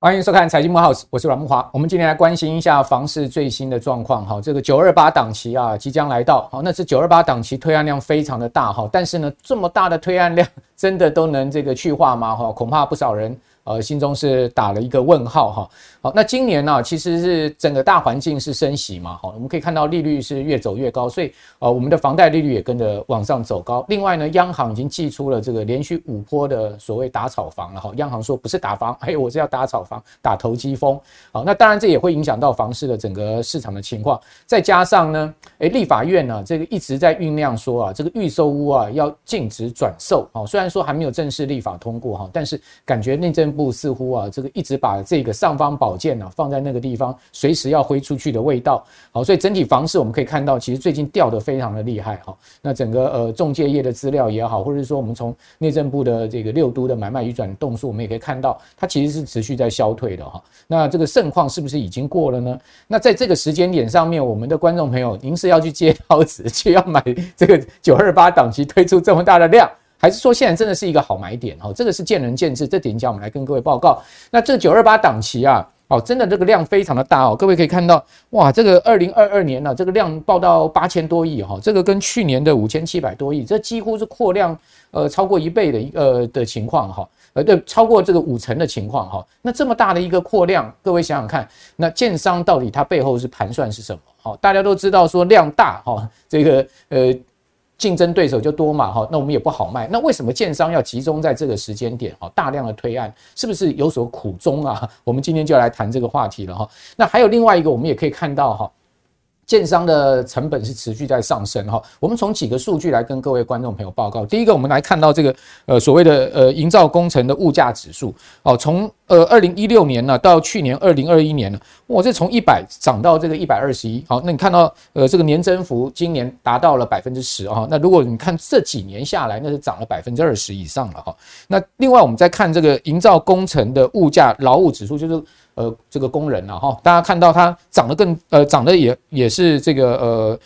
欢迎收看《财经慕 House》，我是阮木华。我们今天来关心一下房市最新的状况。哈，这个九二八档期啊，即将来到。好，那是九二八档期推案量非常的大哈，但是呢，这么大的推案量，真的都能这个去化吗？哈，恐怕不少人。呃，心中是打了一个问号哈。好，那今年呢，其实是整个大环境是升息嘛，好，我们可以看到利率是越走越高，所以呃，我们的房贷利率也跟着往上走高。另外呢，央行已经祭出了这个连续五波的所谓打炒房了哈。央行说不是打房，哎，我是要打炒房，打投机风。好，那当然这也会影响到房市的整个市场的情况。再加上呢，哎，立法院呢，这个一直在酝酿说啊，这个预售屋啊要禁止转售。好，虽然说还没有正式立法通过哈，但是感觉内政部似乎啊，这个一直把这个尚方宝剑啊放在那个地方，随时要挥出去的味道。好，所以整体房市我们可以看到，其实最近掉得非常的厉害。哈，那整个呃中介业的资料也好，或者是说我们从内政部的这个六都的买卖与转动数，我们也可以看到，它其实是持续在消退的哈。那这个盛况是不是已经过了呢？那在这个时间点上面，我们的观众朋友，您是要去接 刀子，去要买这个九二八档期推出这么大的量？还是说现在真的是一个好买点哈？这个是见仁见智，这点讲我们来跟各位报告。那这九二八档期啊，哦，真的这个量非常的大哦。各位可以看到，哇，这个二零二二年呢，这个量报到八千多亿哈，这个跟去年的五千七百多亿，这几乎是扩量呃超过一倍的一个的情况哈，呃对，超过这个五成的情况哈。那这么大的一个扩量，各位想想看，那建商到底它背后是盘算是什么？好，大家都知道说量大哈，这个呃。竞争对手就多嘛，哈，那我们也不好卖。那为什么建商要集中在这个时间点，哈，大量的推案，是不是有所苦衷啊？我们今天就来谈这个话题了，哈。那还有另外一个，我们也可以看到，哈。建商的成本是持续在上升哈，我们从几个数据来跟各位观众朋友报告。第一个，我们来看到这个呃所谓的呃营造工程的物价指数哦，从呃二零一六年呢到去年二零二一年呢，哇，这从一百涨到这个一百二十一。好，那你看到呃这个年增幅今年达到了百分之十啊。那如果你看这几年下来，那是涨了百分之二十以上了哈。那另外我们再看这个营造工程的物价劳务指数，就是。呃，这个工人呐，哈，大家看到它涨得更，呃，涨得也也是这个，呃，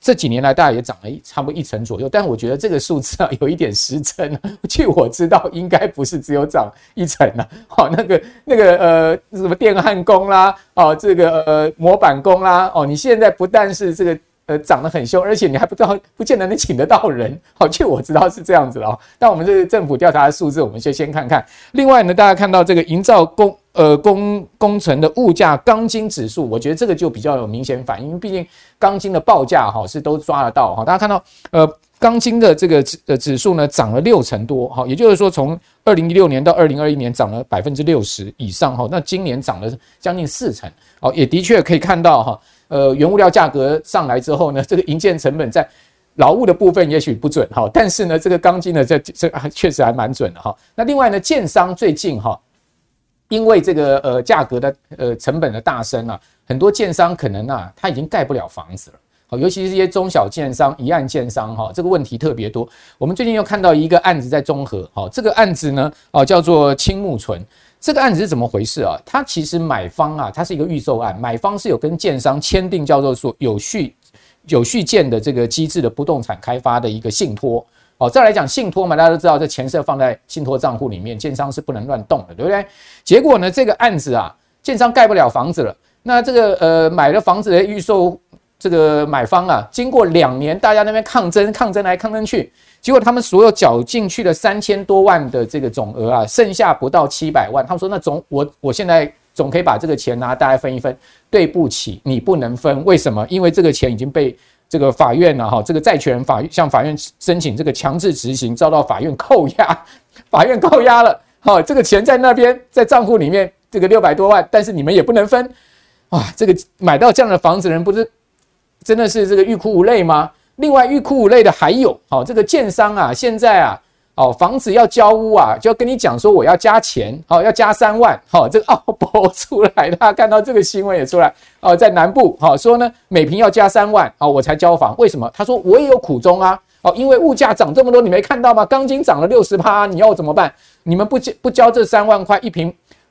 这几年来大概也涨了差不多一成左右，但我觉得这个数字啊有一点失真。据我知道，应该不是只有涨一成啊，好，那个那个呃，什么电焊工啦，哦，这个呃模板工啦，哦，你现在不但是这个。呃，涨得很凶，而且你还不知道，不见得能请得到人。好，据我知道是这样子哦。但我们这个政府调查的数字，我们就先看看。另外呢，大家看到这个营造工呃工工程的物价钢筋指数，我觉得这个就比较有明显反应，因为毕竟钢筋的报价哈是都抓得到哈。大家看到呃钢筋的这个指呃指数呢涨了六成多哈，也就是说从二零一六年到二零二一年涨了百分之六十以上哈。那今年涨了将近四成哦，也的确可以看到哈。呃，原物料价格上来之后呢，这个营建成本在劳务的部分也许不准哈，但是呢，这个钢筋呢，这这还确实还蛮准的哈。那另外呢，建商最近哈，因为这个呃价格的呃成本的大升啊，很多建商可能啊他已经盖不了房子了，好，尤其是一些中小建商、一案建商哈，这个问题特别多。我们最近又看到一个案子在中和，哈，这个案子呢，哦叫做青木纯。这个案子是怎么回事啊？它其实买方啊，它是一个预售案，买方是有跟建商签订叫做说有序有序建的这个机制的不动产开发的一个信托。哦，再来讲信托嘛，大家都知道这钱是放在信托账户里面，建商是不能乱动的，对不对？结果呢，这个案子啊，建商盖不了房子了，那这个呃买了房子的预售。这个买方啊，经过两年，大家那边抗争，抗争来抗争去，结果他们所有缴进去的三千多万的这个总额啊，剩下不到七百万。他们说，那总我我现在总可以把这个钱拿大家分一分。对不起，你不能分。为什么？因为这个钱已经被这个法院呢哈，这个债权人法向法院申请这个强制执行，遭到法院扣押，法院扣押了。哈，这个钱在那边，在账户里面，这个六百多万，但是你们也不能分。哇，这个买到这样的房子的人不是？真的是这个欲哭无泪吗？另外欲哭无泪的还有，好，这个建商啊，现在啊，哦，房子要交屋啊，就要跟你讲说我要加钱，哦，要加三万，好，这个澳博出来，大家看到这个新闻也出来，哦，在南部，好说呢，每平要加三万，好，我才交房，为什么？他说我也有苦衷啊，哦，因为物价涨这么多，你没看到吗？钢筋涨了六十趴，你要怎么办？你们不交不交这三万块一平？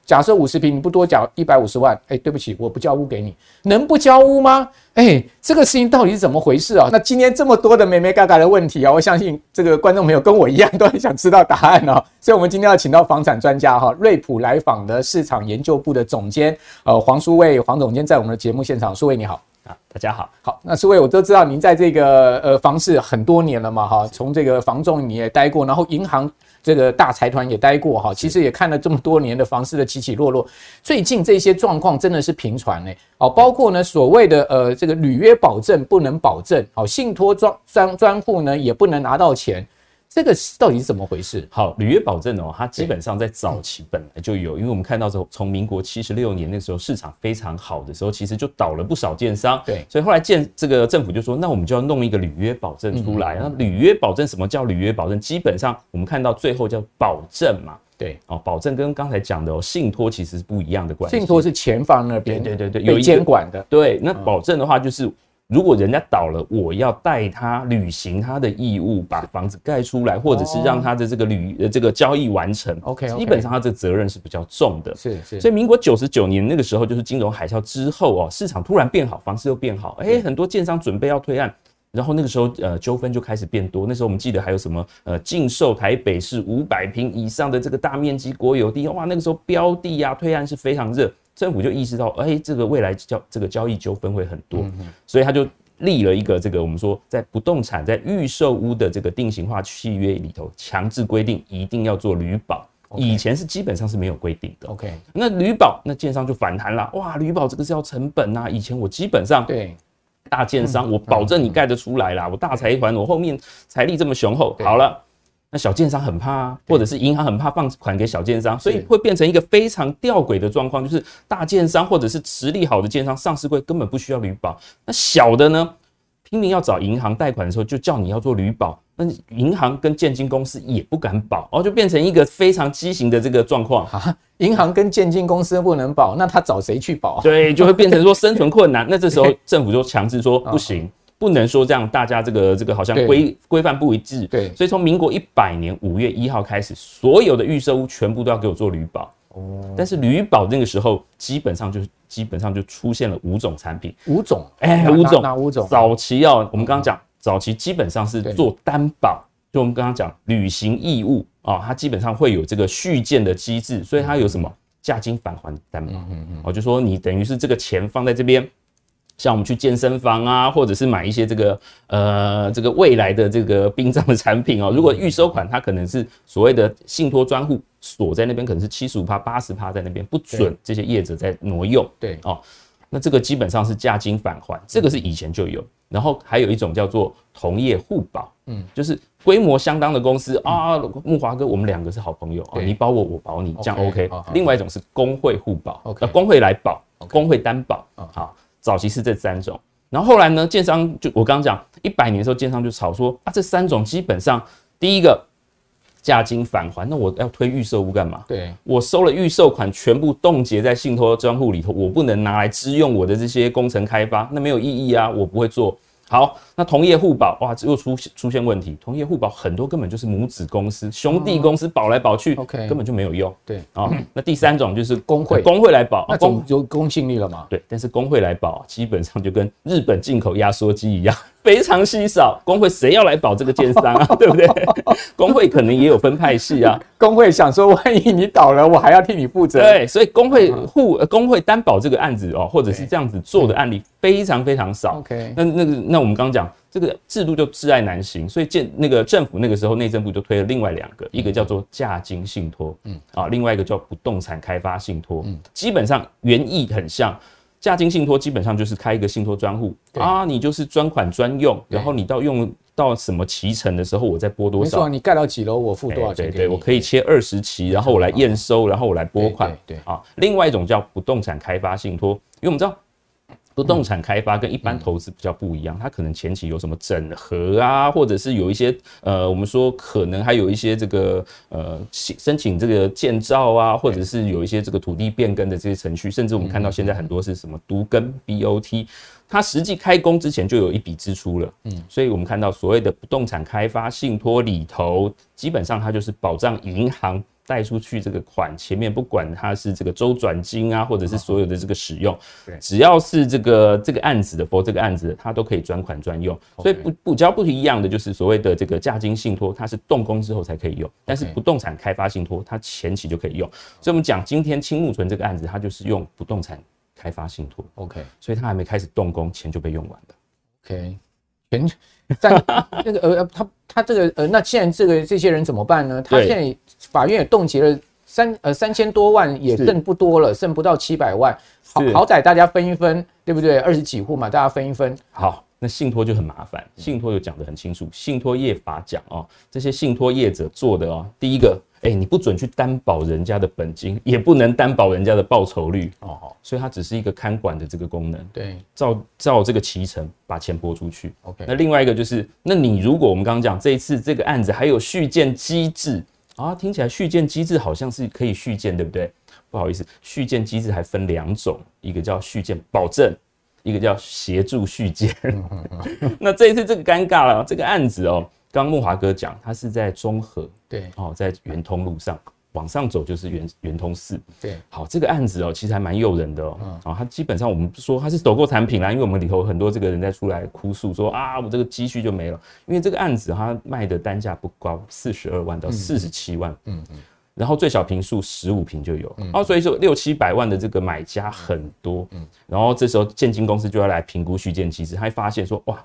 假设五十平，你不多缴一百五十万，哎，对不起，我不交屋给你，能不交屋吗？哎，这个事情到底是怎么回事啊？那今天这么多的美眉嘎嘎的问题啊，我相信这个观众朋友跟我一样都很想知道答案哦。所以，我们今天要请到房产专家哈，瑞普来访的市场研究部的总监呃黄书卫黄总监在我们的节目现场，书卫你好。啊大家好，好，那书卫我都知道您在这个呃房市很多年了嘛，哈，从这个房仲你也待过，然后银行这个大财团也待过，哈，其实也看了这么多年的房市的起起落落，最近这些状况真的是频传呢，哦，包括呢所谓的呃这个履约保证不能保证，哦，信托专专专户呢也不能拿到钱。这个到底是怎么回事？好，履约保证哦，它基本上在早期本来就有，因为我们看到从从民国七十六年那时候市场非常好的时候，其实就倒了不少建商。对，所以后来建这个政府就说，那我们就要弄一个履约保证出来。那履约保证什么叫履约保证？基本上我们看到最后叫保证嘛。对，哦，保证跟刚才讲的哦，信托其实是不一样的关系。信托是前方那边，对对对，有监管的。对，那保证的话就是。如果人家倒了，我要代他履行他的义务，把房子盖出来，或者是让他的这个履呃这个交易完成。OK，基本上他这个责任是比较重的。是是。所以民国九十九年那个时候，就是金融海啸之后哦，市场突然变好，房市又变好，哎，很多建商准备要推案，然后那个时候呃纠纷就开始变多。那时候我们记得还有什么呃禁售台北市五百平以上的这个大面积国有地，哇，那个时候标的啊推案是非常热。政府就意识到，哎、欸，这个未来交这个交易纠纷会很多，嗯、所以他就立了一个这个我们说在不动产在预售屋的这个定型化契约里头，强制规定一定要做履保。以前是基本上是没有规定的。OK，那履保，那建商就反弹了，哇，履保这个是要成本呐、啊，以前我基本上对大建商，我保证你盖得出来啦，我大财团，我后面财力这么雄厚，好了。那小建商很怕啊，或者是银行很怕放款给小建商，所以会变成一个非常吊诡的状况，就是大建商或者是实力好的建商上市柜根本不需要旅保，那小的呢，拼命要找银行贷款的时候，就叫你要做旅保，那银行跟建金公司也不敢保，哦，就变成一个非常畸形的这个状况啊。银行跟建金公司不能保，那他找谁去保？对，就会变成说生存困难。那这时候政府就强制说不行。不能说这样，大家这个这个好像规规范不一致。对，所以从民国一百年五月一号开始，所有的预售屋全部都要给我做履保。哦，但是履保那个时候基本上就基本上就出现了五种产品。五种？哎，五种？哪五种？早期要我们刚刚讲，早期基本上是做担保，就我们刚刚讲履行义务啊，它基本上会有这个续建的机制，所以它有什么价金返还担保？嗯嗯，哦，就说你等于是这个钱放在这边。像我们去健身房啊，或者是买一些这个呃这个未来的这个殡葬的产品哦。如果预收款，它可能是所谓的信托专户锁在那边，可能是七十五趴、八十趴在那边，不准这些业者在挪用。对哦，那这个基本上是价金返还，这个是以前就有。然后还有一种叫做同业互保，嗯，就是规模相当的公司啊，木华哥，我们两个是好朋友啊，你保我，我保你，这样 OK。另外一种是工会互保，OK，工会来保，工会担保，好。早期是这三种，然后后来呢，建商就我刚刚讲一百年的时候，建商就炒说啊，这三种基本上第一个价金返还，那我要推预售屋干嘛？对，我收了预售款，全部冻结在信托专户里头，我不能拿来支用我的这些工程开发，那没有意义啊，我不会做。好，那同业互保哇，又出出现问题。同业互保很多根本就是母子公司、兄弟公司保来保去，OK，根本就没有用。对啊，那第三种就是工会，工会来保，那公有公信力了嘛？对，但是工会来保，基本上就跟日本进口压缩机一样。非常稀少，工会谁要来保这个建商啊？对不对？工会可能也有分派系啊。工会想说，万一你倒了，我还要替你负责。对，所以工会互工会担保这个案子哦，或者是这样子做的案例非常非常少。OK，那那个那我们刚刚讲这个制度就挚爱难行，所以建那个政府那个时候内政部就推了另外两个，一个叫做价金信托，嗯啊，另外一个叫不动产开发信托，嗯，基本上原意很像。价金信托基本上就是开一个信托专户啊，你就是专款专用，然后你到用到什么期成的时候，我再拨多少。没错，你盖到几楼，我付多少钱？对对，我可以切二十期，然后我来验收，然后我来拨款。对啊，另外一种叫不动产开发信托，因为我们知道。不动产开发跟一般投资比较不一样，它可能前期有什么整合啊，或者是有一些呃，我们说可能还有一些这个呃申请这个建造啊，或者是有一些这个土地变更的这些程序，甚至我们看到现在很多是什么独根 BOT，它实际开工之前就有一笔支出了，嗯，所以我们看到所谓的不动产开发信托里头，基本上它就是保障银行。贷出去这个款前面不管它是这个周转金啊，或者是所有的这个使用，对，只要是这个这个案子的，for 这个案子的，它都可以专款专用。所以不不交不一样的就是所谓的这个价金信托，它是动工之后才可以用，但是不动产开发信托它前期就可以用。所以我们讲今天青木存这个案子，它就是用不动产开发信托，OK，所以它还没开始动工，钱就被用完了，OK。钱在 那个呃，他他这个呃，那现在这个这些人怎么办呢？他现在法院也冻结了三呃三千多万，也剩不多了，剩不到七百万。好好歹大家分一分，对不对？二十几户嘛，大家分一分。好，那信托就很麻烦，信托就讲得很清楚，信托业法讲哦，这些信托业者做的哦，第一个。哎、欸，你不准去担保人家的本金，也不能担保人家的报酬率哦，所以它只是一个看管的这个功能。对，照照这个期程把钱拨出去。OK，那另外一个就是，那你如果我们刚刚讲这一次这个案子还有续建机制啊，听起来续建机制好像是可以续建，对不对？不好意思，续建机制还分两种，一个叫续建保证，一个叫协助续建。那这一次这个尴尬了，这个案子哦。刚木华哥讲，他是在中和，对，哦，在圆通路上往上走就是圆圆通寺，对，好，这个案子哦，其实还蛮诱人的哦，嗯，哦，他基本上我们说他是走购产品啦，因为我们里头很多这个人在出来哭诉说啊，我这个积蓄就没了，因为这个案子他卖的单价不高，四十二万到四十七万，嗯嗯，然后最小平数十五平就有，嗯，哦，所以说六七百万的这个买家很多，嗯，然后这时候建金公司就要来评估续建机制，他会发现说哇。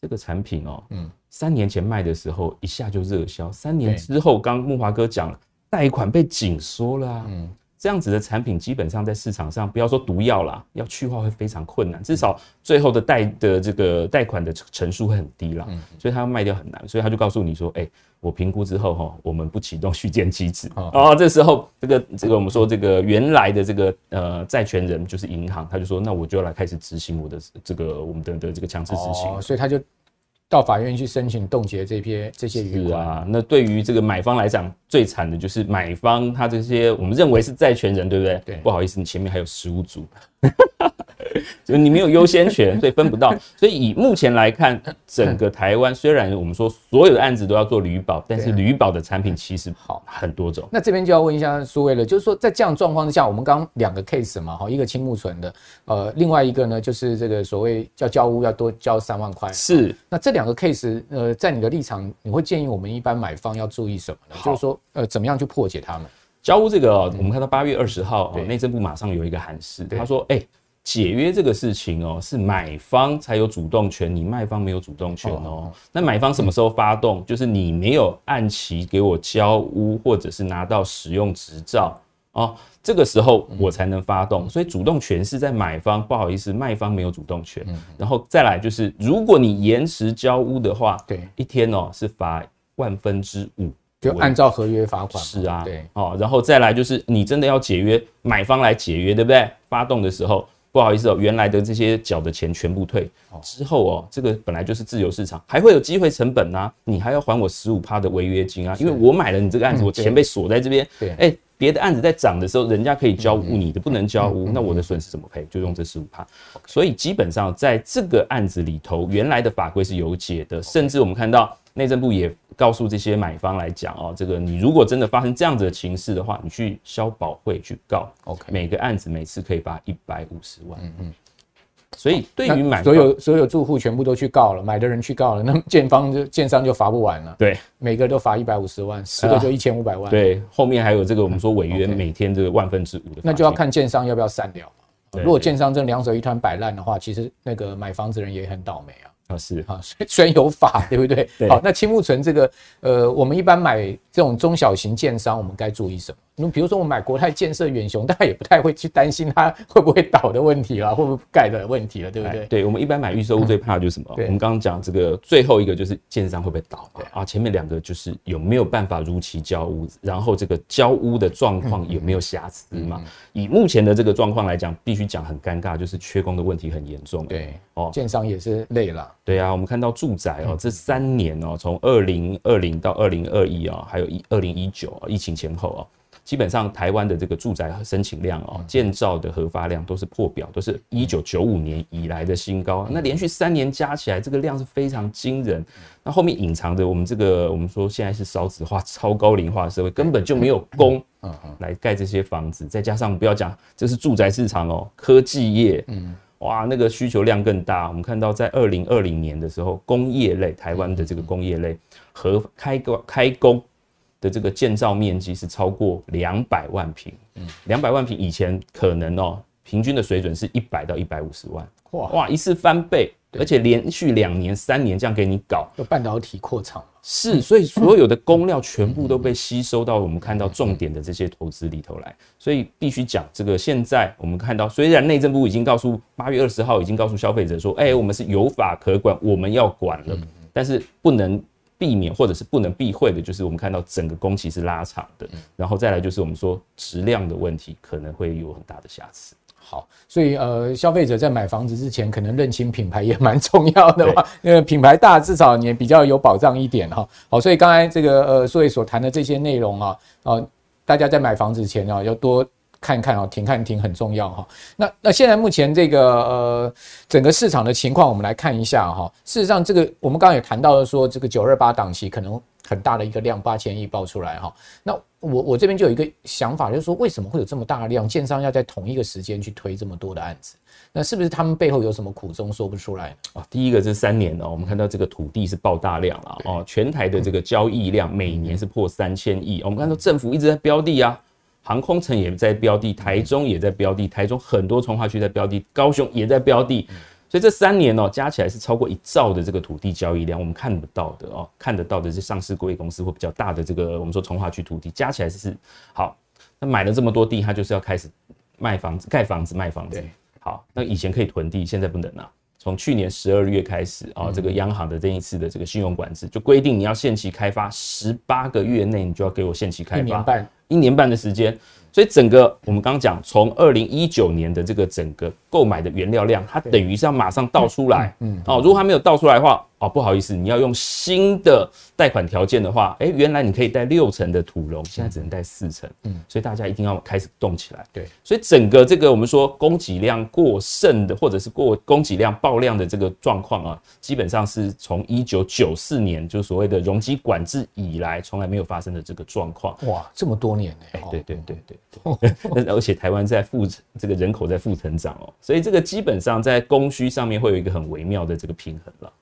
这个产品哦，嗯，三年前卖的时候一下就热销，三年之后，刚木华哥讲了，贷款被紧缩了啊，嗯，这样子的产品基本上在市场上，不要说毒药啦，要去化会非常困难，至少最后的贷的这个贷款的成数会很低啦，嗯，所以他要卖掉很难，所以他就告诉你说，哎，我评估之后哈，我们不启动续建机制，哦，这时候这个这个我们说这个原来的这个呃债权人就是银行，他就说，那我就要来开始执行我的这个我们的的这个强制执行，所以他就。到法院去申请冻结这些这些余款啊，那对于这个买方来讲，最惨的就是买方他这些我们认为是债权人，对不对？对，不好意思，你前面还有十五组。就你没有优先权，所以分不到。所以以目前来看，整个台湾虽然我们说所有的案子都要做履保，但是履保的产品其实好很多种。那这边就要问一下苏威了，就是说在这样状况之下，我们刚两个 case 嘛，哈，一个青木存的，呃，另外一个呢就是这个所谓叫交屋要多交三万块。是。那这两个 case，呃，在你的立场，你会建议我们一般买方要注意什么呢？就是说，呃，怎么样去破解他们？交屋这个，我们看到八月二十号，内政部马上有一个函示，他说，哎。解约这个事情哦，是买方才有主动权，你卖方没有主动权哦。那买方什么时候发动？就是你没有按期给我交屋，或者是拿到使用执照哦，这个时候我才能发动。所以主动权是在买方，不好意思，卖方没有主动权。然后再来就是，如果你延迟交屋的话，对，一天哦是罚万分之五，就按照合约罚款。是啊，对哦，然后再来就是你真的要解约，买方来解约，对不对？发动的时候。不好意思哦，原来的这些缴的钱全部退之后哦，这个本来就是自由市场，还会有机会成本呐，你还要还我十五趴的违约金啊，因为我买了你这个案子，我钱被锁在这边。对，哎，别的案子在涨的时候，人家可以交屋，你的不能交屋，那我的损失怎么赔？就用这十五趴。所以基本上在这个案子里头，原来的法规是有解的，甚至我们看到。内政部也告诉这些买方来讲哦，这个你如果真的发生这样子的情势的话，你去消保会去告，OK，每个案子每次可以罚一百五十万，嗯嗯，所以对于买所有所有住户全部都去告了，买的人去告了，那么建方就建商就罚不完了，对，每个都罚一百五十万，十个就一千五百万，对，后面还有这个我们说违约每天这个万分之五的，那就要看建商要不要散掉嘛，如果建商真两手一摊摆烂的话，其实那个买房子人也很倒霉啊。啊是啊，虽虽然有法，对不对？对。好，那青木纯这个，呃，我们一般买这种中小型建商，我们该注意什么？那比如说我买国泰建设、远雄，大家也不太会去担心它会不会倒的问题啦，会不会盖的问题了，对不对？对，我们一般买预售屋最怕的就是什么？我们刚刚讲这个最后一个就是建商会不会倒？啊，前面两个就是有没有办法如期交屋，然后这个交屋的状况有没有瑕疵嘛？以目前的这个状况来讲，必须讲很尴尬，就是缺工的问题很严重。对，哦，建商也是累了。对啊，我们看到住宅哦，这三年哦，从二零二零到二零二一啊，还有一二零一九啊，疫情前后啊。基本上台湾的这个住宅申请量哦，建造的核发量都是破表，都是一九九五年以来的新高。那连续三年加起来，这个量是非常惊人。那后面隐藏着我们这个，我们说现在是少子化、超高龄化的社会，根本就没有工来盖这些房子。再加上不要讲，这是住宅市场哦，科技业，嗯，哇，那个需求量更大。我们看到在二零二零年的时候，工业类台湾的这个工业类和开工开工。的这个建造面积是超过两百万平，嗯，两百万平以前可能哦，平均的水准是一百到一百五十万，哇哇，一次翻倍，而且连续两年、三年这样给你搞，有半导体扩厂是，所以所有的工料全部都被吸收到我们看到重点的这些投资里头来，所以必须讲这个。现在我们看到，虽然内政部已经告诉八月二十号已经告诉消费者说，哎，我们是有法可管，我们要管了，但是不能。避免或者是不能避讳的，就是我们看到整个工期是拉长的，然后再来就是我们说质量的问题可能会有很大的瑕疵。好，所以呃，消费者在买房子之前，可能认清品牌也蛮重要的嘛，因为品牌大，至少你也比较有保障一点哈。好，所以刚才这个呃，所以所谈的这些内容啊，啊，大家在买房子前啊，要多。看看啊，停看停很重要哈。那那现在目前这个呃整个市场的情况，我们来看一下哈。事实上，这个我们刚刚也谈到了，说这个九二八档期可能很大的一个量，八千亿爆出来哈。那我我这边就有一个想法，就是说为什么会有这么大的量？建商要在同一个时间去推这么多的案子，那是不是他们背后有什么苦衷说不出来？啊，第一个这三年呢，我们看到这个土地是爆大量了哦，全台的这个交易量每年是破三千亿。我们看到政府一直在标地啊。航空城也在标地，台中也在标地，台中很多从化区在标地，高雄也在标地，所以这三年哦加起来是超过一兆的这个土地交易量，我们看不到的哦，看得到的是上市柜公司或比较大的这个我们说从化区土地加起来是好，那买了这么多地，他就是要开始卖房子、盖房子、卖房子。好，那以前可以囤地，现在不能了。从去年十二月开始啊，这个央行的这一次的这个信用管制就规定，你要限期开发十八个月内，你就要给我限期开发。一年半。的时间，所以整个我们刚刚讲，从二零一九年的这个整个购买的原料量，它等于是要马上倒出来。嗯，哦，如果它没有倒出来的话，哦，不好意思，你要用新的贷款条件的话，哎，原来你可以贷六成的土融，现在只能贷四成。嗯，所以大家一定要开始动起来。对，所以整个这个我们说供给量过剩的，或者是过供给量爆量的这个状况啊，基本上是从一九九四年就所谓的容积管制以来，从来没有发生的这个状况。哇，这么多。年哎，对对对对对，而且台湾在负这个人口在负成长哦，所以这个基本上在供需上面会有一个很微妙的这个平衡了。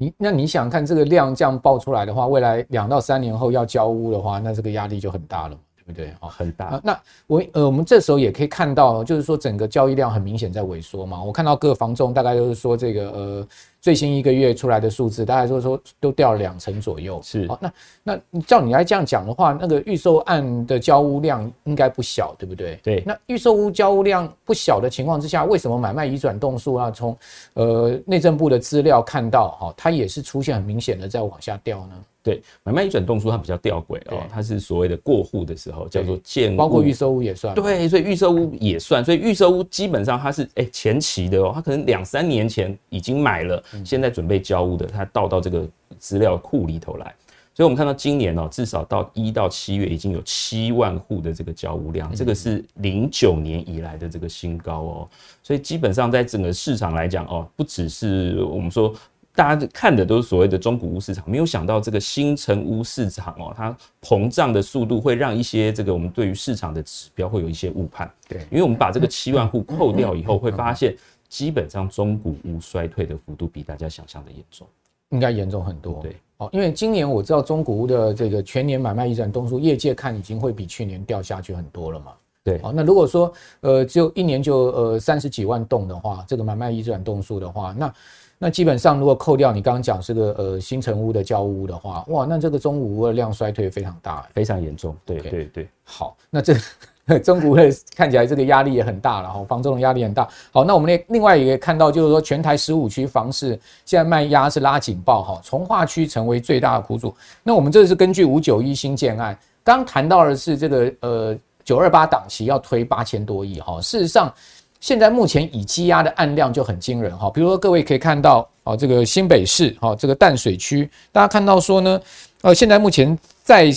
你那你想看这个量这样爆出来的话，未来两到三年后要交屋的话，那这个压力就很大了，对不对？哦，很大。那我呃，我们这时候也可以看到，就是说整个交易量很明显在萎缩嘛。我看到各房仲大概就是说这个呃。最新一个月出来的数字，大概就是说都掉了两成左右。是，好，那那照你来这样讲的话，那个预售案的交屋量应该不小，对不对？对。那预售屋交屋量不小的情况之下，为什么买卖移转动数啊？从呃内政部的资料看到，哈，它也是出现很明显的在往下掉呢？对，买卖移转动数它比较吊诡哦，它是所谓的过户的时候叫做建，包括预售屋也算。对，所以预售屋也算，所以预售屋基本上它是哎、欸、前期的哦，它可能两三年前已经买了，现在准备交屋的，它倒到这个资料库里头来。所以我们看到今年哦，至少到一到七月已经有七万户的这个交屋量，这个是零九年以来的这个新高哦。所以基本上在整个市场来讲哦，不只是我们说。大家看的都是所谓的中古屋市场，没有想到这个新城屋市场哦，它膨胀的速度会让一些这个我们对于市场的指标会有一些误判。对，因为我们把这个七万户扣掉以后，会发现基本上中古屋衰退的幅度比大家想象的严重，应该严重很多。对，哦，因为今年我知道中古屋的这个全年买卖移转栋数，业界看已经会比去年掉下去很多了嘛。对，好，那如果说呃只有一年就呃三十几万栋的话，这个买卖移转栋数的话，那那基本上，如果扣掉你刚刚讲这个呃新城屋的交屋的话，哇，那这个中古屋的量衰退非常大，非常严重。对对对，好，那这 中古屋的看起来这个压力也很大了哈，房中的压力很大。好，那我们另另外也看到，就是说全台十五区房市现在卖压是拉警报哈，从化区成为最大的苦主。那我们这是根据五九一新建案，刚谈到的是这个呃九二八档期要推八千多亿哈，事实上。现在目前已积压的案量就很惊人哈，比如说各位可以看到啊，这个新北市哈，这个淡水区，大家看到说呢，呃，现在目前在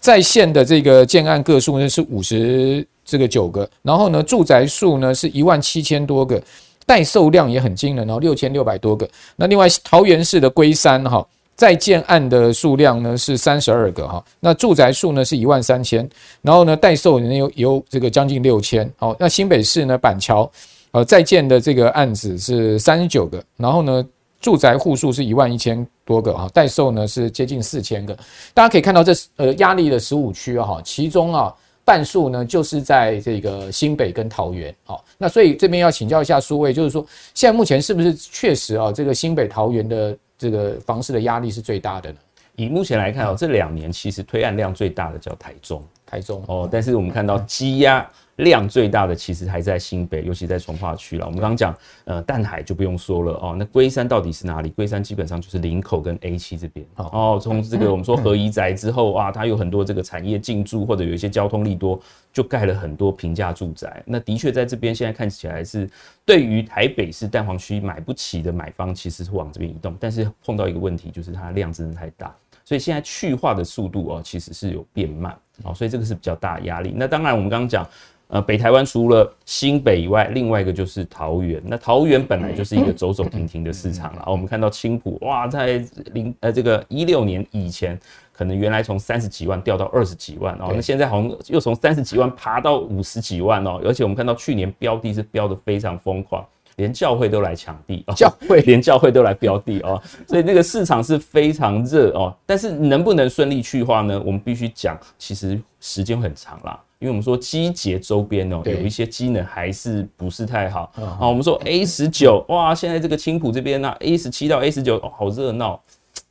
在线的这个建案个数呢是五十这个九个，然后呢住宅数呢是一万七千多个，待售量也很惊人哦，六千六百多个。那另外桃园市的龟山哈。在建案的数量呢是三十二个哈，那住宅数呢是一万三千，然后呢待售呢有有这个将近六千，好，那新北市呢板桥呃在建的这个案子是三十九个，然后呢住宅户数是一万一千多个哈，待售呢是接近四千个，大家可以看到这呃压力的十五区哈，其中啊半数呢就是在这个新北跟桃园，好，那所以这边要请教一下苏卫，就是说现在目前是不是确实啊这个新北桃园的这个房市的压力是最大的呢。以目前来看哦，这两年其实推案量最大的叫台中，台中哦。但是我们看到积压量最大的其实还在新北，尤其在从化区了。我们刚刚讲，呃，淡海就不用说了哦。那龟山到底是哪里？龟山基本上就是林口跟 A 七这边哦。从这个我们说合宜宅之后啊，它有很多这个产业进驻，或者有一些交通利多，就盖了很多平价住宅。那的确在这边现在看起来是对于台北市蛋黄区买不起的买方，其实是往这边移动。但是碰到一个问题，就是它量真的太大。所以现在去化的速度哦，其实是有变慢，哦，所以这个是比较大压力。那当然，我们刚刚讲，呃，北台湾除了新北以外，另外一个就是桃园。那桃园本来就是一个走走停停的市场了。我们看到青浦，哇，在零呃这个一六年以前，可能原来从三十几万掉到二十几万哦，那现在好像又从三十几万爬到五十几万哦，而且我们看到去年标的是标的非常疯狂。连教会都来抢地，教会 连教会都来标地哦，所以那个市场是非常热哦。但是能不能顺利去化呢？我们必须讲，其实时间很长啦，因为我们说机捷周边哦，有一些机能还是不是太好啊。我们说 A 十九哇，现在这个青浦这边呢，A 十七到 A 十九哦，好热闹。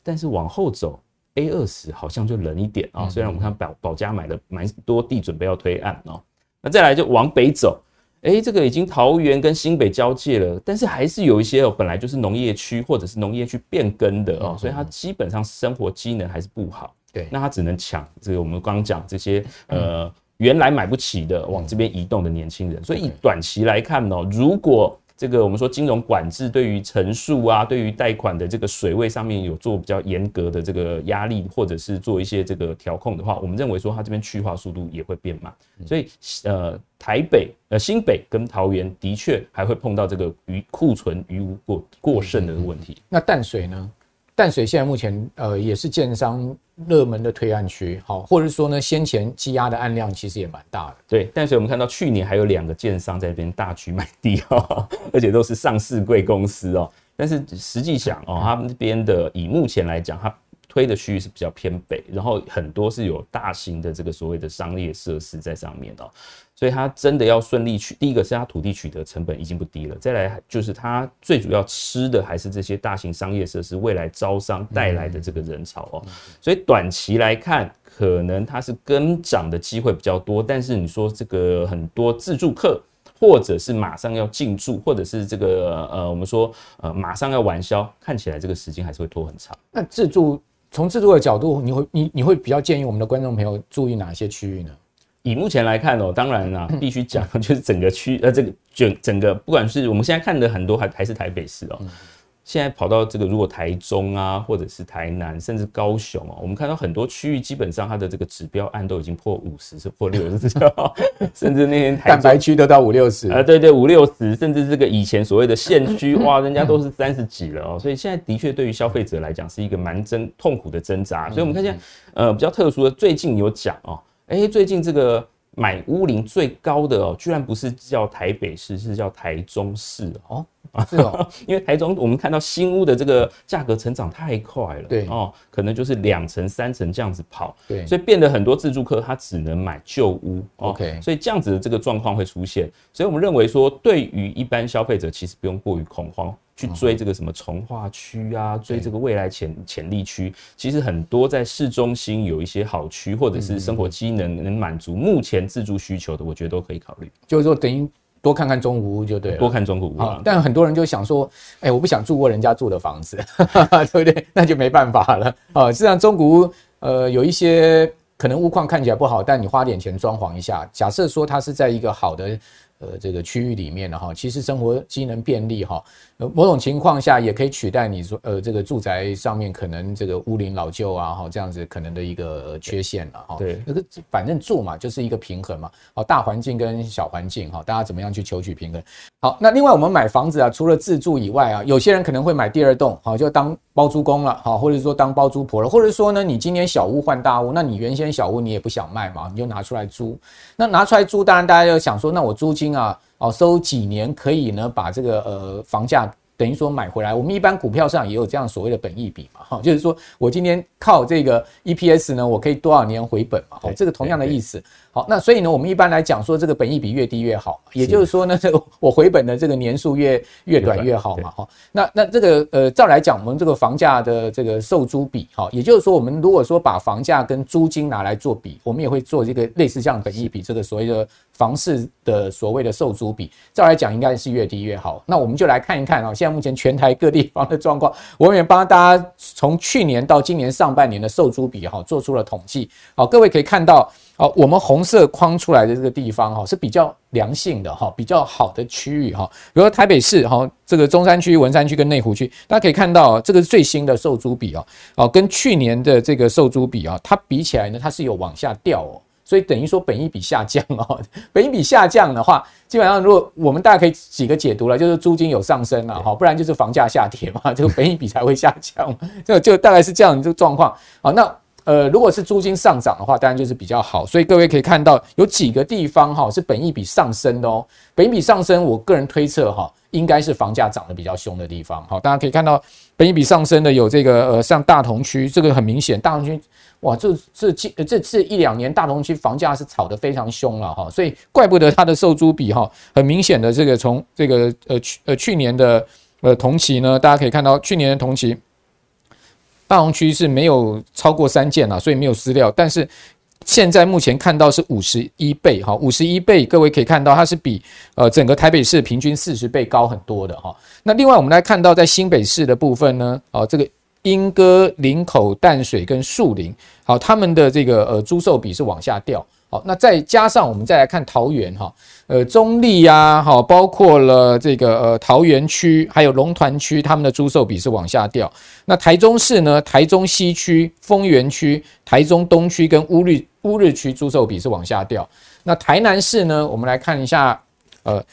但是往后走，A 二十好像就冷一点啊。虽然我们看保保家买了蛮多地，准备要推案哦。那再来就往北走。哎、欸，这个已经桃园跟新北交界了，但是还是有一些哦，本来就是农业区或者是农业区变更的哦，所以它基本上生活机能还是不好。对，那它只能抢这个我们刚刚讲这些呃原来买不起的往这边移动的年轻人。所以以短期来看呢，如果这个我们说金融管制对于成数啊，对于贷款的这个水位上面有做比较严格的这个压力，或者是做一些这个调控的话，我们认为说它这边去化速度也会变慢。所以呃，台北呃新北跟桃园的确还会碰到这个余库存余无过过剩的问题。那淡水呢？淡水现在目前呃也是建商热门的推案区，好，或者说呢先前积压的案量其实也蛮大的。对，淡水我们看到去年还有两个建商在那边大举买地哦，而且都是上市贵公司哦。但是实际想哦，他们这边的以目前来讲，它推的区域是比较偏北，然后很多是有大型的这个所谓的商业设施在上面哦。所以它真的要顺利取，第一个是它土地取得成本已经不低了，再来就是它最主要吃的还是这些大型商业设施未来招商带来的这个人潮哦。所以短期来看，可能它是跟涨的机会比较多，但是你说这个很多自助客，或者是马上要进驻，或者是这个呃我们说呃马上要完销，看起来这个时间还是会拖很长。那自住从制度的角度，你会你你会比较建议我们的观众朋友注意哪些区域呢？以目前来看哦，当然啦，必须讲 就是整个区呃，这个整整个不管是我们现在看的很多还还是台北市哦，现在跑到这个如果台中啊，或者是台南，甚至高雄哦，我们看到很多区域基本上它的这个指标案都已经破五十，是破六十，甚至那天蛋白区都到五六十啊，对对五六十，甚至这个以前所谓的县区 哇，人家都是三十几了哦，所以现在的确对于消费者来讲是一个蛮真痛苦的挣扎，所以我们看见呃比较特殊的，最近有讲哦。哎，最近这个买屋龄最高的哦，居然不是叫台北市，是叫台中市哦。是哦，因为台中我们看到新屋的这个价格成长太快了，对哦，可能就是两成三成这样子跑，对，所以变得很多自住客他只能买旧屋，OK，所以这样子的这个状况会出现，所以我们认为说，对于一般消费者其实不用过于恐慌。去追这个什么从化区啊，追这个未来潜潜力区，其实很多在市中心有一些好区，或者是生活机能能满足目前自住需求的，我觉得都可以考虑。就是说，等于多看看中古屋就对了，多看中古屋啊。但很多人就想说，哎，我不想住过人家住的房子，对不对？那就没办法了啊。实际上，中古屋呃有一些可能屋况看起来不好，但你花点钱装潢一下，假设说它是在一个好的。呃这个区域里面的哈，其实生活机能便利哈，呃某种情况下也可以取代你说呃这个住宅上面可能这个屋龄老旧啊哈这样子可能的一个缺陷了哈。对，那个反正住嘛就是一个平衡嘛，好大环境跟小环境哈，大家怎么样去求取平衡？好，那另外我们买房子啊，除了自住以外啊，有些人可能会买第二栋，好就当包租公了，好或者说当包租婆了，或者说呢你今年小屋换大屋，那你原先小屋你也不想卖嘛，你就拿出来租。那拿出来租，当然大家就想说，那我租金啊，哦收几年可以呢把这个呃房价。等于说买回来，我们一般股票上也有这样所谓的本益比嘛，哈，就是说我今天靠这个 EPS 呢，我可以多少年回本嘛，哦，这个同样的意思。好，那所以呢，我们一般来讲说，这个本益比越低越好，也就是说呢，这个我回本的这个年数越越短越好嘛，哈。那那这个呃，照来讲，我们这个房价的这个售租比，哈，也就是说，我们如果说把房价跟租金拿来做比，我们也会做这个类似这样本益比，这个所谓的。房市的所谓的售租比，照来讲应该是越低越好。那我们就来看一看啊，现在目前全台各地方的状况，我们也帮大家从去年到今年上半年的售租比哈做出了统计。好，各位可以看到，好，我们红色框出来的这个地方哈是比较良性的哈，比较好的区域哈。比如说台北市哈，这个中山区、文山区跟内湖区，大家可以看到，这个是最新的售租比啊，哦，跟去年的这个售租比啊，它比起来呢，它是有往下掉哦。所以等于说本益比下降哦，本益比下降的话，基本上如果我们大家可以几个解读了，就是租金有上升了哈，不然就是房价下跌嘛，这个本益比才会下降，就就大概是这样的这个状况。好，那呃如果是租金上涨的话，当然就是比较好。所以各位可以看到有几个地方哈是本益比上升的哦，本益比上升，我个人推测哈应该是房价涨得比较凶的地方。好，大家可以看到本益比上升的有这个呃像大同区，这个很明显，大同区。哇，这这这这这一两年大同区房价是炒得非常凶了哈，所以怪不得它的售租比哈，很明显的这个从这个呃去呃去年的呃同期呢，大家可以看到去年的同期大同区是没有超过三件了，所以没有资料，但是现在目前看到是五十一倍哈，五十一倍，各位可以看到它是比呃整个台北市平均四十倍高很多的哈。那另外我们来看到在新北市的部分呢，哦这个。莺歌、林口、淡水跟树林，好，他们的这个呃租售比是往下掉。那再加上我们再来看桃园哈，呃中坜呀，好，包括了这个呃桃园区还有龙潭区，他们的租售比是往下掉。那台中市呢，台中西区、丰原区、台中东区跟乌日乌日区租售比是往下掉。那台南市呢，我们来看一下，呃。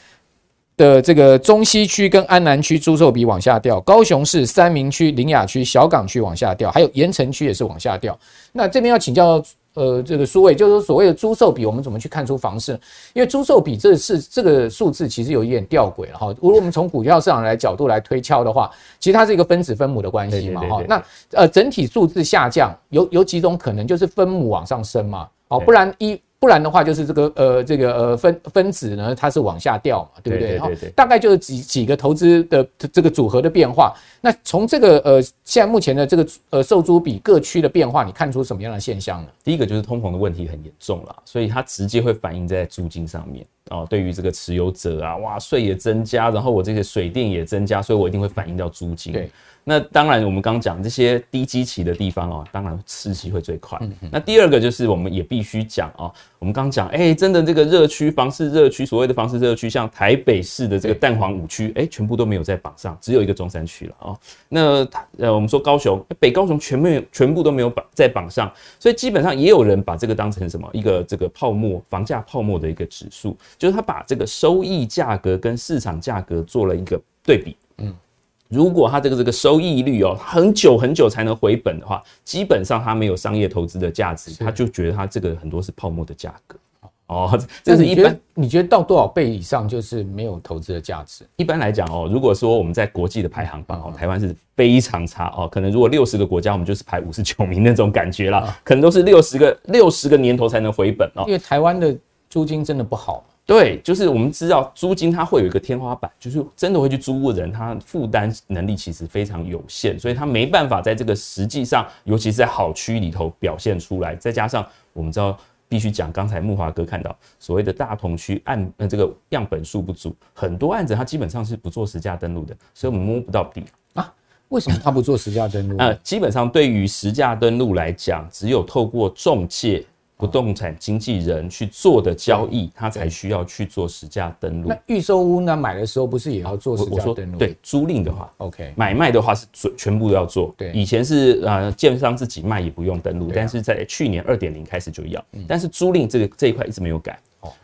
的这个中西区跟安南区租售比往下掉，高雄市三民区、苓雅区、小港区往下掉，还有盐城区也是往下掉。那这边要请教呃这个数位，就是说所谓的租售比，我们怎么去看出房市？因为租售比这是这个数字其实有一点吊诡了哈。如果我们从股票市场来角度来推敲的话，其实它是一个分子分母的关系嘛哈。那呃整体数字下降有有几种可能，就是分母往上升嘛，好，不然一。不然的话，就是这个呃，这个呃分分子呢，它是往下掉嘛，对不对？对对对。大概就是几几个投资的这个组合的变化。那从这个呃，现在目前的这个呃售租比各区的变化，你看出什么样的现象呢？第一个就是通膨的问题很严重了，所以它直接会反映在租金上面哦。对于这个持有者啊，哇，税也增加，然后我这个水电也增加，所以我一定会反映到租金。对。那当然，我们刚讲这些低基期的地方哦，当然刺激会最快。那第二个就是，我们也必须讲哦，我们刚讲，哎，真的这个热区房市热区，所谓的房市热区，像台北市的这个蛋黄五区，哎，全部都没有在榜上，只有一个中山区了哦。那呃，我们说高雄，北高雄全没有，全部都没有榜在榜上，所以基本上也有人把这个当成什么一个这个泡沫房价泡沫的一个指数，就是他把这个收益价格跟市场价格做了一个对比，嗯。如果它这个这个收益率哦，很久很久才能回本的话，基本上它没有商业投资的价值，他就觉得它这个很多是泡沫的价格。哦，这是一般你觉得到多少倍以上就是没有投资的价值？一般来讲哦，如果说我们在国际的排行榜哦，台湾是非常差哦，可能如果六十个国家，我们就是排五十九名那种感觉啦，可能都是六十个六十个年头才能回本哦。因为台湾的租金真的不好。对，就是我们知道租金它会有一个天花板，就是真的会去租屋的人，他负担能力其实非常有限，所以他没办法在这个实际上，尤其是在好区里头表现出来。再加上我们知道必须讲，刚才木华哥看到所谓的大同区案，呃，这个样本数不足，很多案子它基本上是不做实价登录的，所以我们摸不到底啊。为什么他不做实价登录？呃，基本上对于实价登录来讲，只有透过中介。不动产经纪人去做的交易，他才需要去做实价登录。那预售屋呢？买的时候不是也要做实价登录？对，租赁的话，OK，买卖的话是全全部都要做。对，以前是呃，建商自己卖也不用登录，但是在去年二点零开始就要。但是租赁这个这一块一直没有改。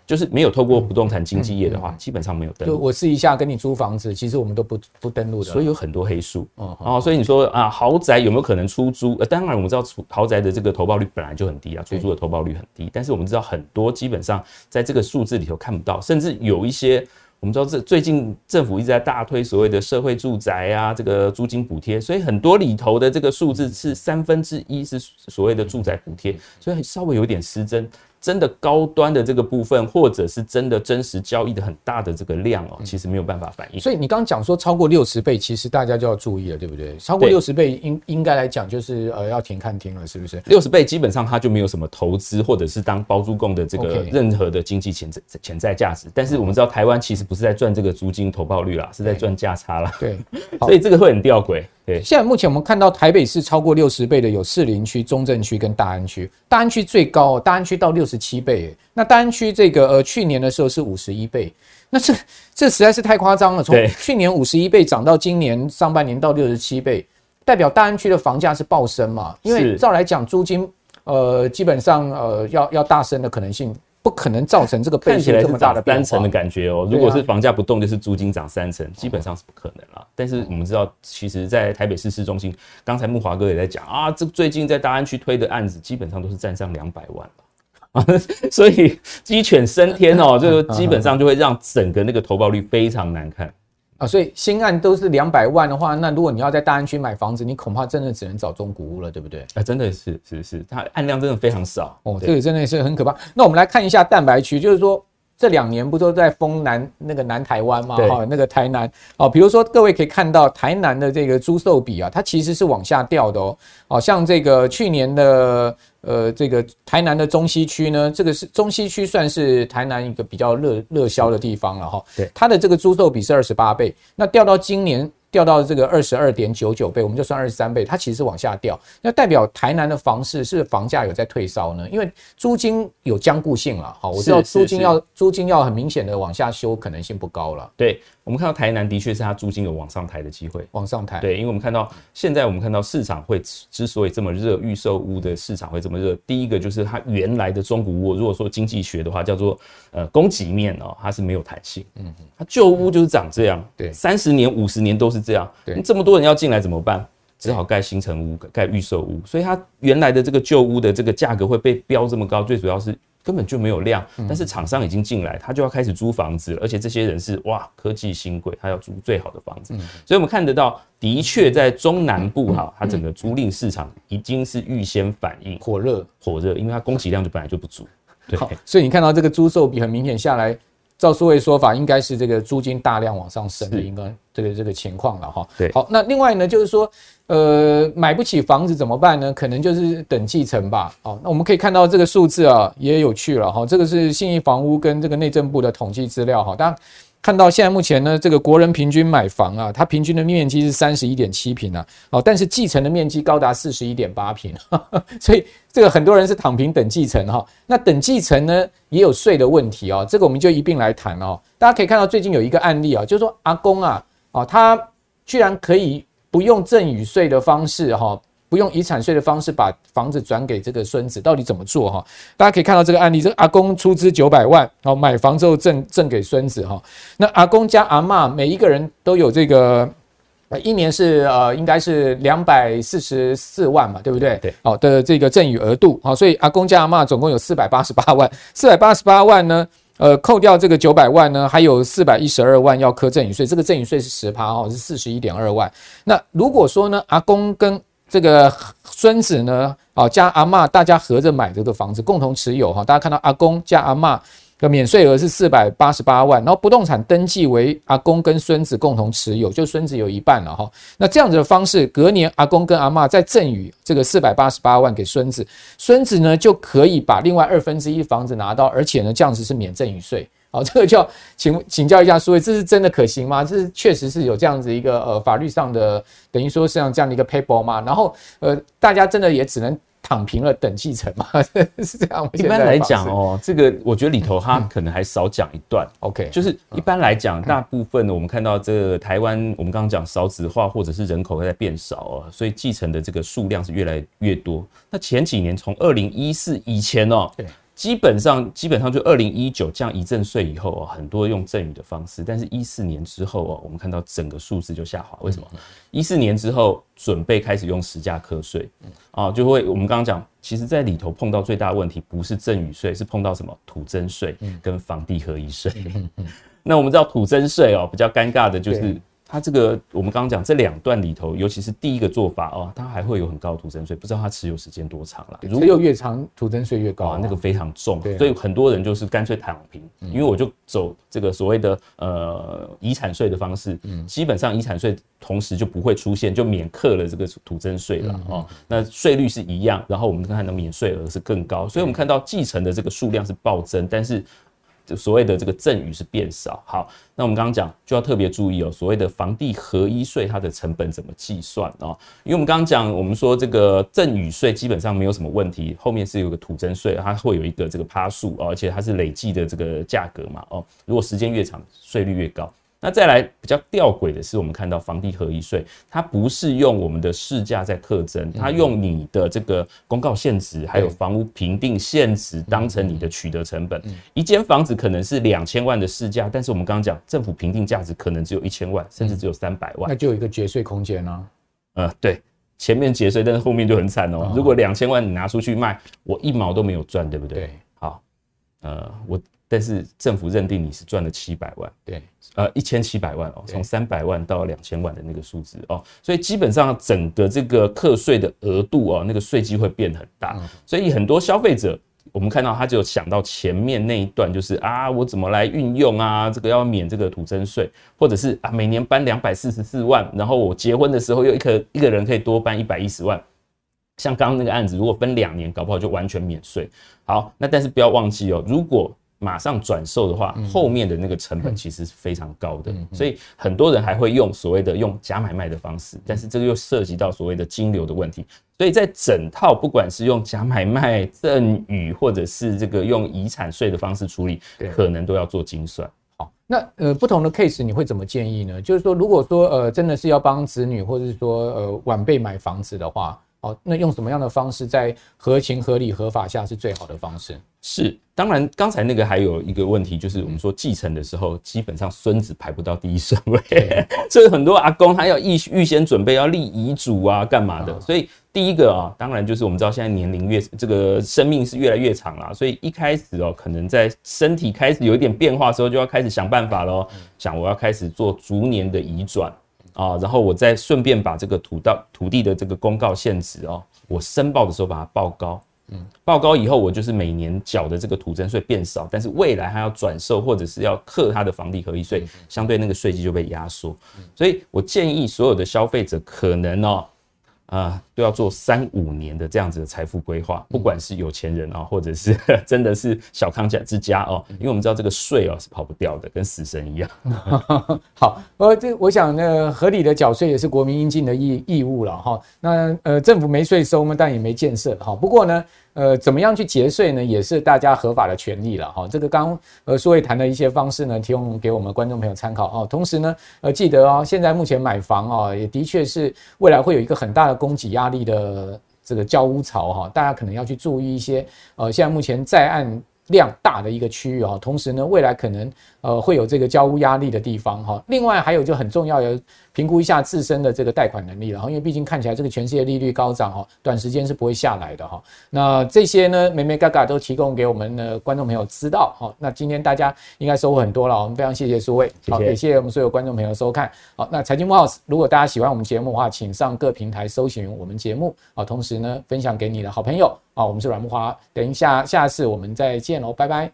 就是没有透过不动产经纪业的话，基本上没有登录。我试一下跟你租房子，其实我们都不不登录的，所以有很多黑数。哦，所以你说啊，豪宅有没有可能出租？呃，当然我们知道豪宅的这个投报率本来就很低啊，出租的投报率很低。但是我们知道很多基本上在这个数字里头看不到，甚至有一些我们知道这最近政府一直在大推所谓的社会住宅啊，这个租金补贴，所以很多里头的这个数字是三分之一是所谓的住宅补贴，所以稍微有点失真。真的高端的这个部分，或者是真的真实交易的很大的这个量哦，其实没有办法反映。所以你刚刚讲说超过六十倍，其实大家就要注意了，对不对？超过六十倍应应该来讲就是呃要停看停了，是不是？六十倍基本上它就没有什么投资或者是当包租公的这个任何的经济潜在潜在价值。但是我们知道台湾其实不是在赚这个租金投报率啦，是在赚价差啦。对，所以这个会很吊诡。对，现在目前我们看到台北市超过六十倍的有士林区、中正区跟大安区，大安区最高，大安区到六十七倍。那大安区这个呃去年的时候是五十一倍，那这这实在是太夸张了。从去年五十一倍涨到今年上半年到六十七倍，代表大安区的房价是暴升嘛？因为照来讲租金呃基本上呃要要大升的可能性。不可能造成这个倍数这么大的单层的感觉哦。如果是房价不动，就是租金涨三成，基本上是不可能了。但是我们知道，其实，在台北市市中心，刚才木华哥也在讲啊，这最近在大安区推的案子，基本上都是占上两百万吧。啊，所以鸡犬升天哦，就基本上就会让整个那个投报率非常难看。啊，所以新案都是两百万的话，那如果你要在大安区买房子，你恐怕真的只能找中古屋了，对不对？啊，真的是是是，它案量真的非常少哦，这个真的是很可怕。那我们来看一下蛋白区，就是说。这两年不都在封南那个南台湾吗？哈，那个台南哦，比如说各位可以看到台南的这个租售比啊，它其实是往下掉的哦。哦，像这个去年的呃这个台南的中西区呢，这个是中西区算是台南一个比较热热销的地方了哈。对，它的这个租售比是二十八倍，那掉到今年。掉到这个二十二点九九倍，我们就算二十三倍，它其实是往下掉。那代表台南的房市是房价有在退烧呢？因为租金有僵固性了。好，我知道租金要租金要很明显的往下修，可能性不高了。对。我们看到台南的确是它租金有往上抬的机会，往上抬。对，因为我们看到现在我们看到市场会之所以这么热，预售屋的市场会这么热，第一个就是它原来的中古屋，如果说经济学的话叫做呃供给面哦，它是没有弹性。嗯哼，它旧屋就是长这样，对，三十年、五十年都是这样。这么多人要进来怎么办？只好盖新城屋、盖预售屋，所以它原来的这个旧屋的这个价格会被标这么高，最主要是。根本就没有量，但是厂商已经进来，他就要开始租房子了，而且这些人是哇科技新贵，他要租最好的房子，所以我们看得到，的确在中南部哈，它整个租赁市场已经是预先反应火热火热，因为它供给量就本来就不足，对，所以你看到这个租售比很明显下来。照数位说法，应该是这个租金大量往上升的，一个这个这个情况了哈。对，好，那另外呢，就是说，呃，买不起房子怎么办呢？可能就是等继承吧。哦，那我们可以看到这个数字啊，也有趣了哈。这个是信义房屋跟这个内政部的统计资料哈。当然。看到现在目前呢，这个国人平均买房啊，它平均的面积是三十一点七平啊，哦，但是继承的面积高达四十一点八平，所以这个很多人是躺平等继承哈。那等继承呢，也有税的问题哦，这个我们就一并来谈哦。大家可以看到最近有一个案例啊，就是说阿公啊，哦，他居然可以不用赠与税的方式哈。不用遗产税的方式把房子转给这个孙子，到底怎么做哈？大家可以看到这个案例，这个阿公出资九百万，好买房之后赠赠给孙子哈。那阿公加阿嬷每一个人都有这个，一年是呃应该是两百四十四万嘛，对不对？对，好的这个赠与额度好，所以阿公加阿嬷总共有四百八十八万，四百八十八万呢，呃扣掉这个九百万呢，还有四百一十二万要课赠与税，这个赠与税是十趴哦，是四十一点二万。那如果说呢，阿公跟这个孙子呢，啊加阿嬷，大家合着买这个房子，共同持有哈。大家看到阿公加阿嬷的免税额是四百八十八万，然后不动产登记为阿公跟孙子共同持有，就孙子有一半了哈。那这样子的方式，隔年阿公跟阿嬷再赠与这个四百八十八万给孙子，孙子呢就可以把另外二分之一房子拿到，而且呢这样子是免赠与税。好，这个就要请请教一下书，这是真的可行吗？这是确实是有这样子一个呃法律上的，等于说是像这样的一个 paper 吗？然后呃，大家真的也只能躺平了等继承嘛？是这样。一般来讲哦，这个我觉得里头他可能还少讲一段。OK，就是一般来讲，大部分的我们看到这个台湾，我们刚刚讲少子化或者是人口在变少哦，所以继承的这个数量是越来越多。那前几年从二零一四以前哦。对。基本上，基本上就二零一九降一赠税以后啊，很多用赠与的方式，但是一四年之后哦，我们看到整个数字就下滑。为什么？一四年之后准备开始用实价课税，啊，就会我们刚刚讲，其实在里头碰到最大的问题不是赠与税，是碰到什么土增税跟房地合一税。那我们知道土增税哦，比较尴尬的就是。它这个我们刚刚讲这两段里头，尤其是第一个做法哦，它还会有很高的土增税，不知道它持有时间多长了。如果越长，土增税越高啊，那个非常重，所以很多人就是干脆躺平，因为我就走这个所谓的呃遗产税的方式，基本上遗产税同时就不会出现，就免克了这个土增税了哦。那税率是一样，然后我们看到免税额是更高，所以我们看到继承的这个数量是暴增，但是。所谓的这个赠与是变少，好，那我们刚刚讲就要特别注意哦，所谓的房地合一税它的成本怎么计算哦？因为我们刚刚讲，我们说这个赠与税基本上没有什么问题，后面是有个土增税，它会有一个这个趴数，而且它是累计的这个价格嘛哦，如果时间越长，税率越高。那再来比较吊诡的是，我们看到房地合一税，它不是用我们的市价在课征，它用你的这个公告现值，还有房屋评定现值当成你的取得成本。一间房子可能是两千万的市价，但是我们刚刚讲政府评定价值可能只有一千万，甚至只有三百万，那就有一个节税空间呢。呃，对，前面节税，但是后面就很惨哦。如果两千万你拿出去卖，我一毛都没有赚，对不对？对。好，呃，我。但是政府认定你是赚了七百万，对，呃，一千七百万哦，从三百万到两千万的那个数字哦，所以基本上整个这个课税的额度哦，那个税基会变很大，所以很多消费者，我们看到他就想到前面那一段，就是啊，我怎么来运用啊，这个要免这个土增税，或者是啊，每年搬两百四十四万，然后我结婚的时候又一个一个人可以多搬一百一十万，像刚刚那个案子，如果分两年，搞不好就完全免税。好，那但是不要忘记哦，如果马上转售的话，后面的那个成本其实是非常高的，所以很多人还会用所谓的用假买卖的方式，但是这个又涉及到所谓的金流的问题，所以在整套不管是用假买卖、赠与，或者是这个用遗产税的方式处理，可能都要做精算。好，那呃不同的 case 你会怎么建议呢？就是说，如果说呃真的是要帮子女或者是说呃晚辈买房子的话。好，那用什么样的方式在合情合理合法下是最好的方式？是，当然，刚才那个还有一个问题，就是我们说继承的时候，基本上孙子排不到第一顺位，所以很多阿公他要预预先准备要立遗嘱啊，干嘛的？所以第一个啊，当然就是我们知道现在年龄越这个生命是越来越长了，所以一开始哦，可能在身体开始有一点变化的时候，就要开始想办法喽，想我要开始做逐年的移转。啊，然后我再顺便把这个土道土地的这个公告限值哦，我申报的时候把它报高，嗯，报高以后我就是每年缴的这个土增税变少，但是未来还要转售或者是要课它的房地合一税，相对那个税基就被压缩，所以我建议所有的消费者可能哦。啊，都要做三五年的这样子的财富规划，不管是有钱人啊，或者是 真的是小康家之家哦，因为我们知道这个税哦是跑不掉的，跟死神一样。好，呃，这我想呢，合理的缴税也是国民应尽的义义务了哈。那呃，政府没税收嘛，但也没建设哈。不过呢。呃，怎么样去节税呢？也是大家合法的权利了哈。这个刚呃书卫谈的一些方式呢，提供给我们观众朋友参考哦。同时呢，呃，记得哦，现在目前买房啊，也的确是未来会有一个很大的供给压力的这个交屋潮哈。大家可能要去注意一些呃，现在目前在案量大的一个区域啊。同时呢，未来可能呃会有这个交屋压力的地方哈。另外还有就很重要的。评估一下自身的这个贷款能力了，因为毕竟看起来这个全世界利率高涨哈，短时间是不会下来的哈。那这些呢，梅梅嘎嘎都提供给我们的观众朋友知道哈。那今天大家应该收获很多了，我们非常谢谢书卫，好，也谢谢我们所有观众朋友收看。好，那财经慕 House，如果大家喜欢我们节目的话，请上各平台搜寻我们节目啊，同时呢分享给你的好朋友好，我们是阮木华，等一下，下次我们再见喽，拜拜。